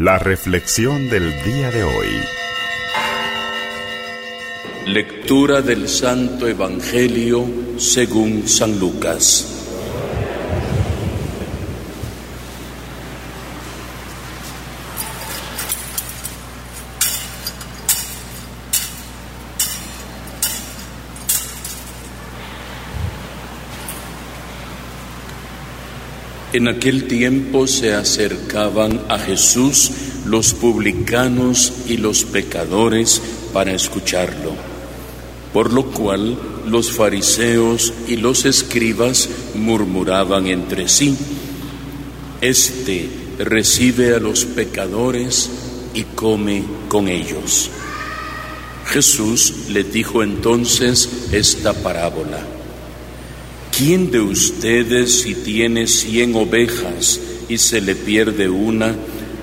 La reflexión del día de hoy. Lectura del Santo Evangelio según San Lucas. En aquel tiempo se acercaban a Jesús los publicanos y los pecadores para escucharlo, por lo cual los fariseos y los escribas murmuraban entre sí, Este recibe a los pecadores y come con ellos. Jesús le dijo entonces esta parábola. ¿Quién de ustedes si tiene cien ovejas y se le pierde una,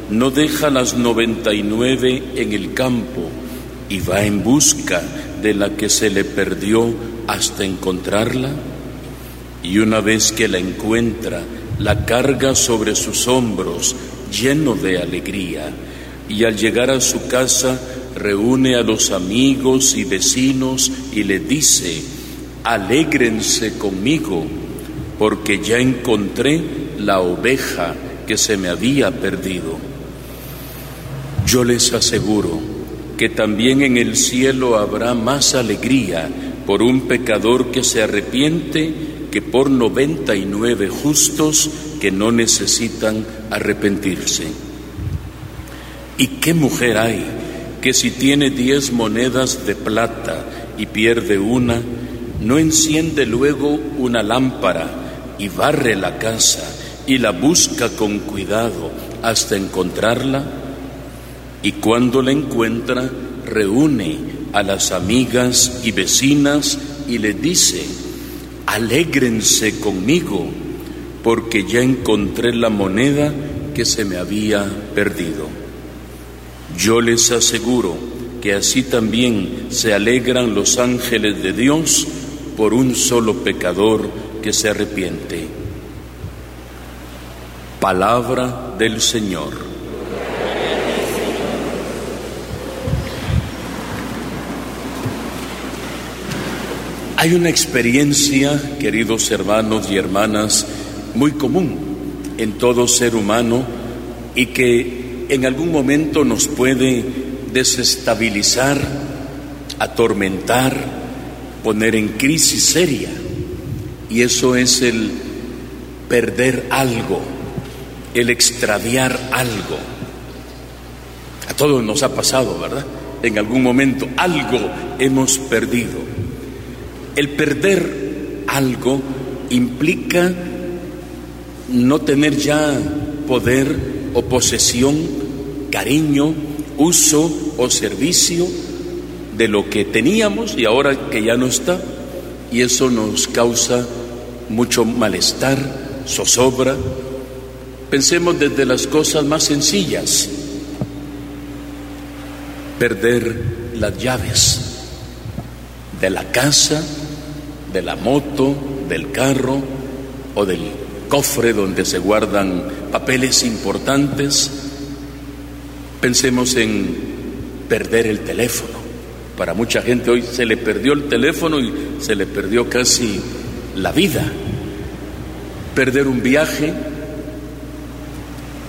no deja las noventa y nueve en el campo y va en busca de la que se le perdió hasta encontrarla? Y una vez que la encuentra, la carga sobre sus hombros lleno de alegría y al llegar a su casa reúne a los amigos y vecinos y le dice, alégrense conmigo, porque ya encontré la oveja que se me había perdido. Yo les aseguro que también en el cielo habrá más alegría por un pecador que se arrepiente que por noventa y nueve justos que no necesitan arrepentirse. ¿Y qué mujer hay que si tiene diez monedas de plata y pierde una, no enciende luego una lámpara y barre la casa y la busca con cuidado hasta encontrarla? Y cuando la encuentra, reúne a las amigas y vecinas y le dice, alégrense conmigo, porque ya encontré la moneda que se me había perdido. Yo les aseguro que así también se alegran los ángeles de Dios por un solo pecador que se arrepiente. Palabra del Señor. Hay una experiencia, queridos hermanos y hermanas, muy común en todo ser humano y que en algún momento nos puede desestabilizar, atormentar, poner en crisis seria. Y eso es el perder algo, el extraviar algo. A todos nos ha pasado, ¿verdad? En algún momento algo hemos perdido. El perder algo implica no tener ya poder o posesión, cariño, uso o servicio de lo que teníamos y ahora que ya no está, y eso nos causa mucho malestar, zozobra. Pensemos desde las cosas más sencillas, perder las llaves de la casa, de la moto, del carro o del cofre donde se guardan papeles importantes. Pensemos en perder el teléfono para mucha gente hoy se le perdió el teléfono y se le perdió casi la vida. Perder un viaje,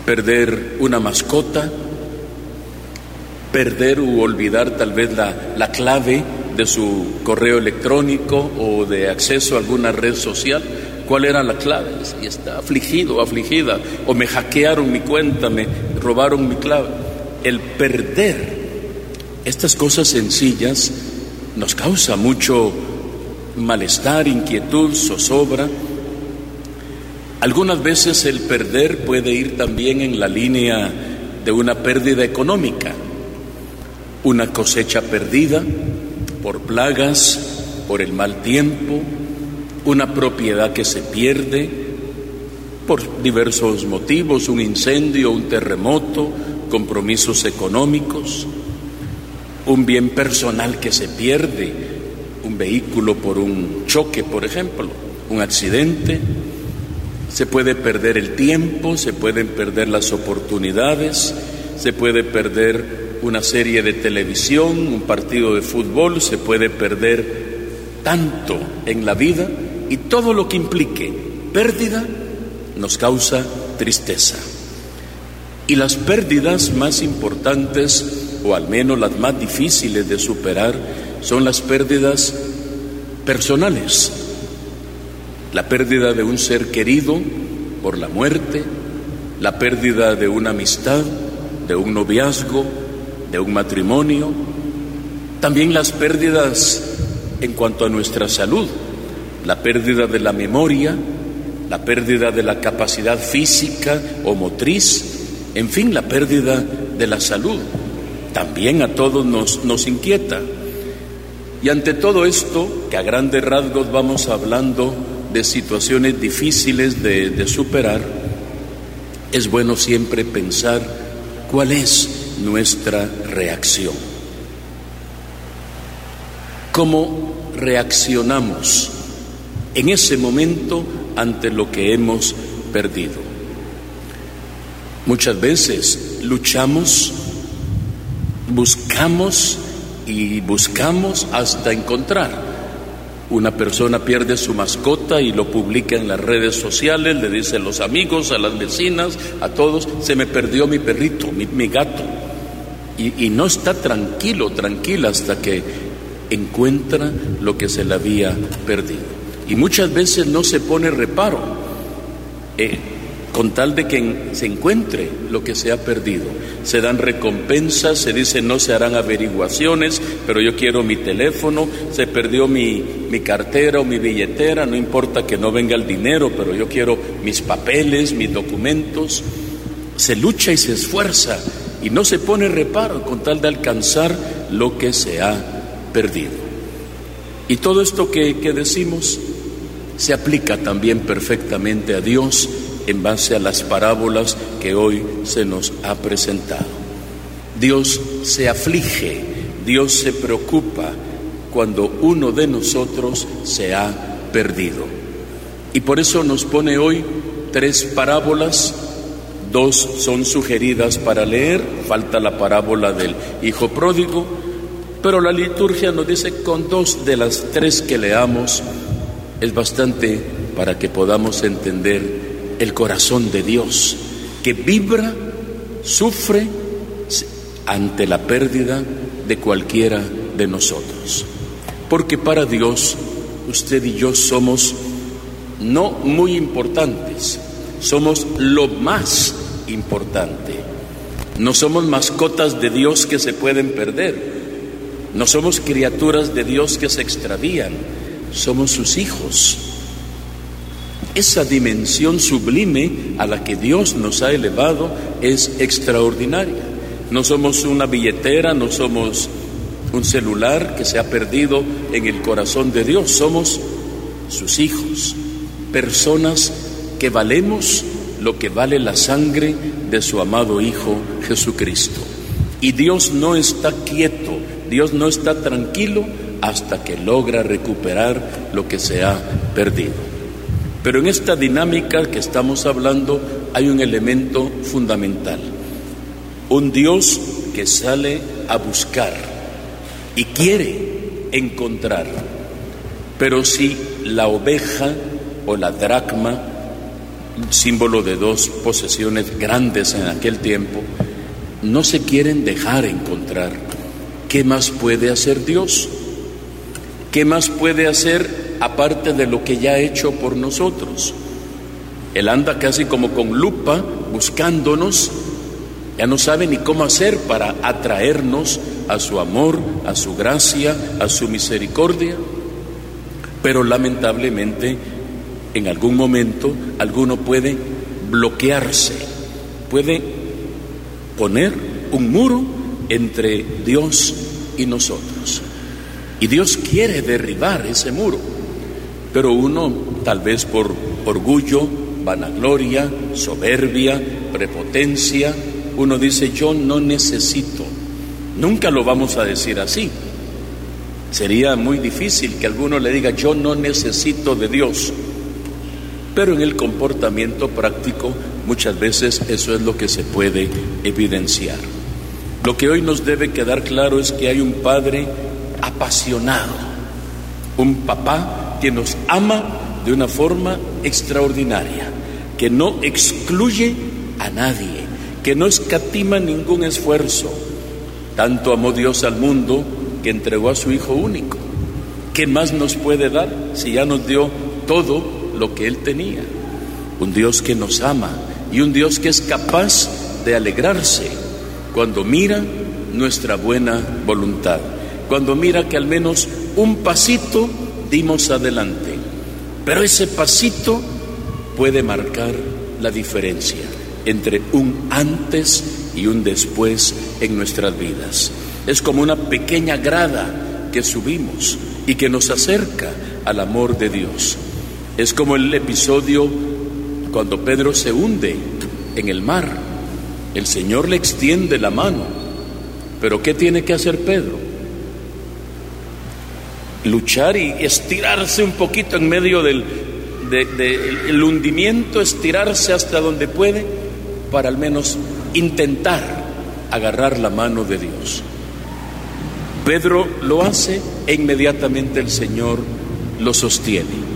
perder una mascota, perder u olvidar tal vez la, la clave de su correo electrónico o de acceso a alguna red social. ¿Cuál era la clave? Y está afligido, afligida. O me hackearon mi cuenta, me robaron mi clave. El perder estas cosas sencillas nos causa mucho malestar, inquietud, zozobra. Algunas veces el perder puede ir también en la línea de una pérdida económica, una cosecha perdida por plagas, por el mal tiempo, una propiedad que se pierde por diversos motivos, un incendio, un terremoto, compromisos económicos un bien personal que se pierde, un vehículo por un choque, por ejemplo, un accidente, se puede perder el tiempo, se pueden perder las oportunidades, se puede perder una serie de televisión, un partido de fútbol, se puede perder tanto en la vida y todo lo que implique pérdida nos causa tristeza. Y las pérdidas más importantes, o al menos las más difíciles de superar, son las pérdidas personales. La pérdida de un ser querido por la muerte, la pérdida de una amistad, de un noviazgo, de un matrimonio, también las pérdidas en cuanto a nuestra salud, la pérdida de la memoria, la pérdida de la capacidad física o motriz, en fin, la pérdida de la salud. También a todos nos, nos inquieta. Y ante todo esto, que a grandes rasgos vamos hablando de situaciones difíciles de, de superar, es bueno siempre pensar cuál es nuestra reacción. ¿Cómo reaccionamos en ese momento ante lo que hemos perdido? Muchas veces luchamos, buscamos y buscamos hasta encontrar. Una persona pierde su mascota y lo publica en las redes sociales, le dice a los amigos, a las vecinas, a todos, se me perdió mi perrito, mi, gato. Y, no está tranquilo, tranquila hasta que encuentra lo que se le había perdido. Y muchas veces no se pone reparo eh, con tal de que se encuentre lo que se ha perdido. Se dan recompensas, se dice no se harán averiguaciones, pero yo quiero mi teléfono, se perdió mi, mi cartera o mi billetera, no importa que no venga el dinero, pero yo quiero mis papeles, mis documentos. Se lucha y se esfuerza y no se pone reparo con tal de alcanzar lo que se ha perdido. Y todo esto que, decimos se aplica también perfectamente a Dios en base a las parábolas que hoy se nos ha presentado. Dios se aflige, Dios se preocupa cuando uno de nosotros se ha perdido. Y por eso nos pone hoy tres parábolas, dos son sugeridas para leer, falta la parábola del Hijo Pródigo, pero la liturgia nos dice con dos de las tres que leamos es bastante para que podamos entender el corazón de Dios, que vibra, sufre ante la pérdida de cualquiera de nosotros. Porque para Dios, usted y yo somos no muy importantes, somos lo más importante. No somos mascotas de Dios que se pueden perder. No somos criaturas de Dios que se extravían, somos sus hijos. Esa dimensión sublime a la que Dios nos ha elevado es extraordinaria. No somos una billetera, no somos un celular que se ha perdido en el corazón de Dios, somos sus hijos, personas que valemos lo que vale la sangre de su amado Hijo Jesucristo. Y Dios no está quieto Dios no está tranquilo hasta que logra recuperar lo que se ha perdido. Pero en esta dinámica que estamos hablando hay un elemento fundamental. Un Dios que sale a buscar y quiere encontrar. Pero si la oveja o la dracma, símbolo de dos posesiones grandes en aquel tiempo, no se quieren dejar encontrar, ¿Qué más puede hacer Dios? ¿Qué más puede hacer aparte de lo que ya ha hecho por nosotros? Él anda casi como con lupa buscándonos, ya no sabe ni cómo hacer para atraernos a su amor, a su gracia, a su misericordia. Pero lamentablemente en algún momento alguno puede bloquearse, puede poner un muro entre Dios y nosotros. Y Dios quiere derribar ese muro, pero uno tal vez por orgullo, vanagloria, soberbia, prepotencia, uno dice yo no necesito. Nunca lo vamos a decir así. Sería muy difícil que alguno le diga yo no necesito de Dios. pero en el comportamiento práctico muchas veces eso es lo que se puede evidenciar. Lo que hoy nos debe quedar claro es que hay un Padre apasionado, un papá que nos ama de una forma extraordinaria, que no excluye a nadie, que no escatima ningún esfuerzo. Tanto amó Dios al mundo que entregó a su Hijo único. ¿Qué más nos puede dar si ya nos dio todo lo que Él tenía? Un Dios que nos ama y un Dios que es capaz de alegrarse cuando mira nuestra buena voluntad, cuando mira que al menos un pasito dimos adelante. Pero ese pasito puede marcar la diferencia entre un antes y un después en nuestras vidas. Es como una pequeña grada que subimos y que nos acerca al amor de Dios. Es como el episodio cuando Pedro se hunde en el mar. El Señor le extiende la mano. Pero ¿qué tiene que hacer Pedro? Luchar y estirarse un poquito en medio del el hundimiento, estirarse hasta donde puede para al menos intentar agarrar la mano de Dios. Pedro lo hace e inmediatamente el Señor lo sostiene.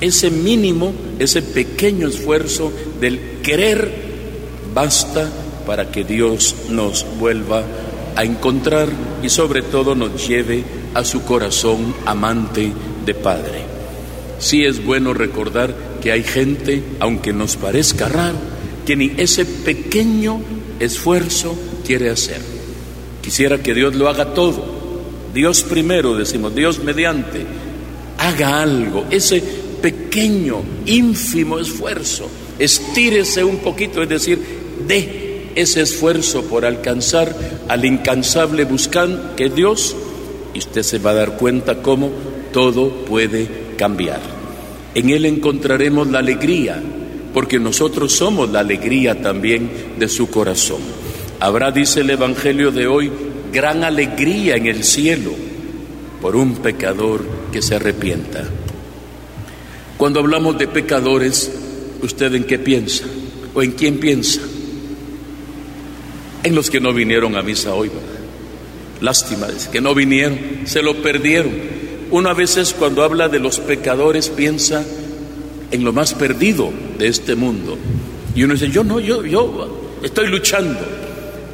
Ese mínimo, ese pequeño esfuerzo del querer basta para que Dios nos vuelva a encontrar y sobre todo nos lleve a su corazón amante de Padre. Sí es bueno recordar que hay gente, aunque nos parezca raro, que ni ese pequeño esfuerzo quiere hacer. Quisiera que Dios lo haga todo. Dios primero, decimos, Dios mediante, haga algo, ese pequeño, ínfimo esfuerzo, estírese un poquito, es decir, dé ese esfuerzo por alcanzar al incansable buscan que Dios, y usted se va a dar cuenta cómo todo puede cambiar. En Él encontraremos la alegría, porque nosotros somos la alegría también de su corazón. Habrá, dice el Evangelio de hoy, gran alegría en el cielo por un pecador que se arrepienta. Cuando hablamos de pecadores, ¿usted en qué piensa? ¿O en quién piensa? En los que no vinieron a misa hoy, Lástima, que no vinieron, se lo perdieron. Una veces cuando habla de los pecadores piensa en lo más perdido de este mundo. Y uno dice, yo no, yo, yo estoy luchando.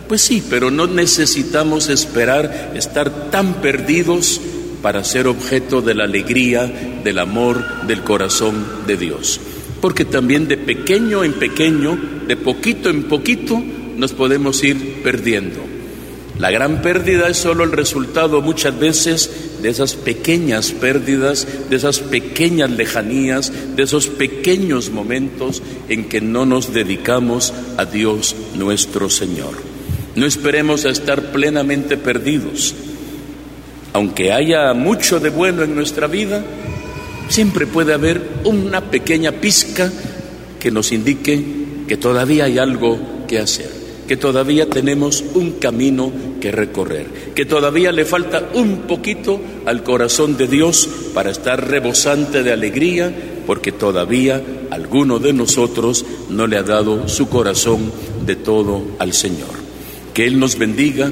Pues sí, pero no necesitamos esperar estar tan perdidos para ser objeto de la alegría, del amor, del corazón de Dios. Porque también de pequeño en pequeño, de poquito en poquito, nos podemos ir perdiendo. La gran pérdida es solo el resultado muchas veces de esas pequeñas pérdidas, de esas pequeñas lejanías, de esos pequeños momentos en que no nos dedicamos a Dios nuestro Señor. No esperemos a estar plenamente perdidos. Aunque haya mucho de bueno en nuestra vida, siempre puede haber una pequeña pizca que nos indique que todavía hay algo que hacer que todavía tenemos un camino que recorrer, que todavía le falta un poquito al corazón de Dios para estar rebosante de alegría, porque todavía alguno de nosotros no le ha dado su corazón de todo al Señor. Que Él nos bendiga,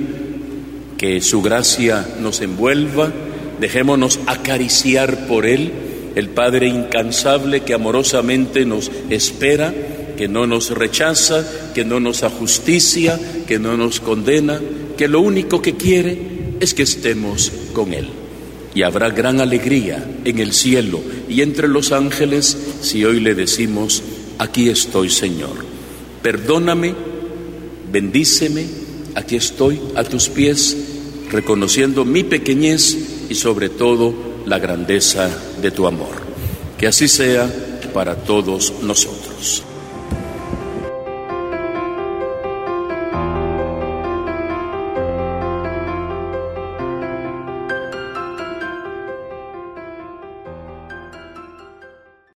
que su gracia nos envuelva, dejémonos acariciar por Él, el Padre incansable que amorosamente nos espera que no nos rechaza, que no nos ajusticia, que no nos condena, que lo único que quiere es que estemos con Él. Y habrá gran alegría en el cielo y entre los ángeles si hoy le decimos, aquí estoy Señor. Perdóname, bendíceme, aquí estoy a tus pies, reconociendo mi pequeñez y sobre todo la grandeza de tu amor. Que así sea para todos nosotros.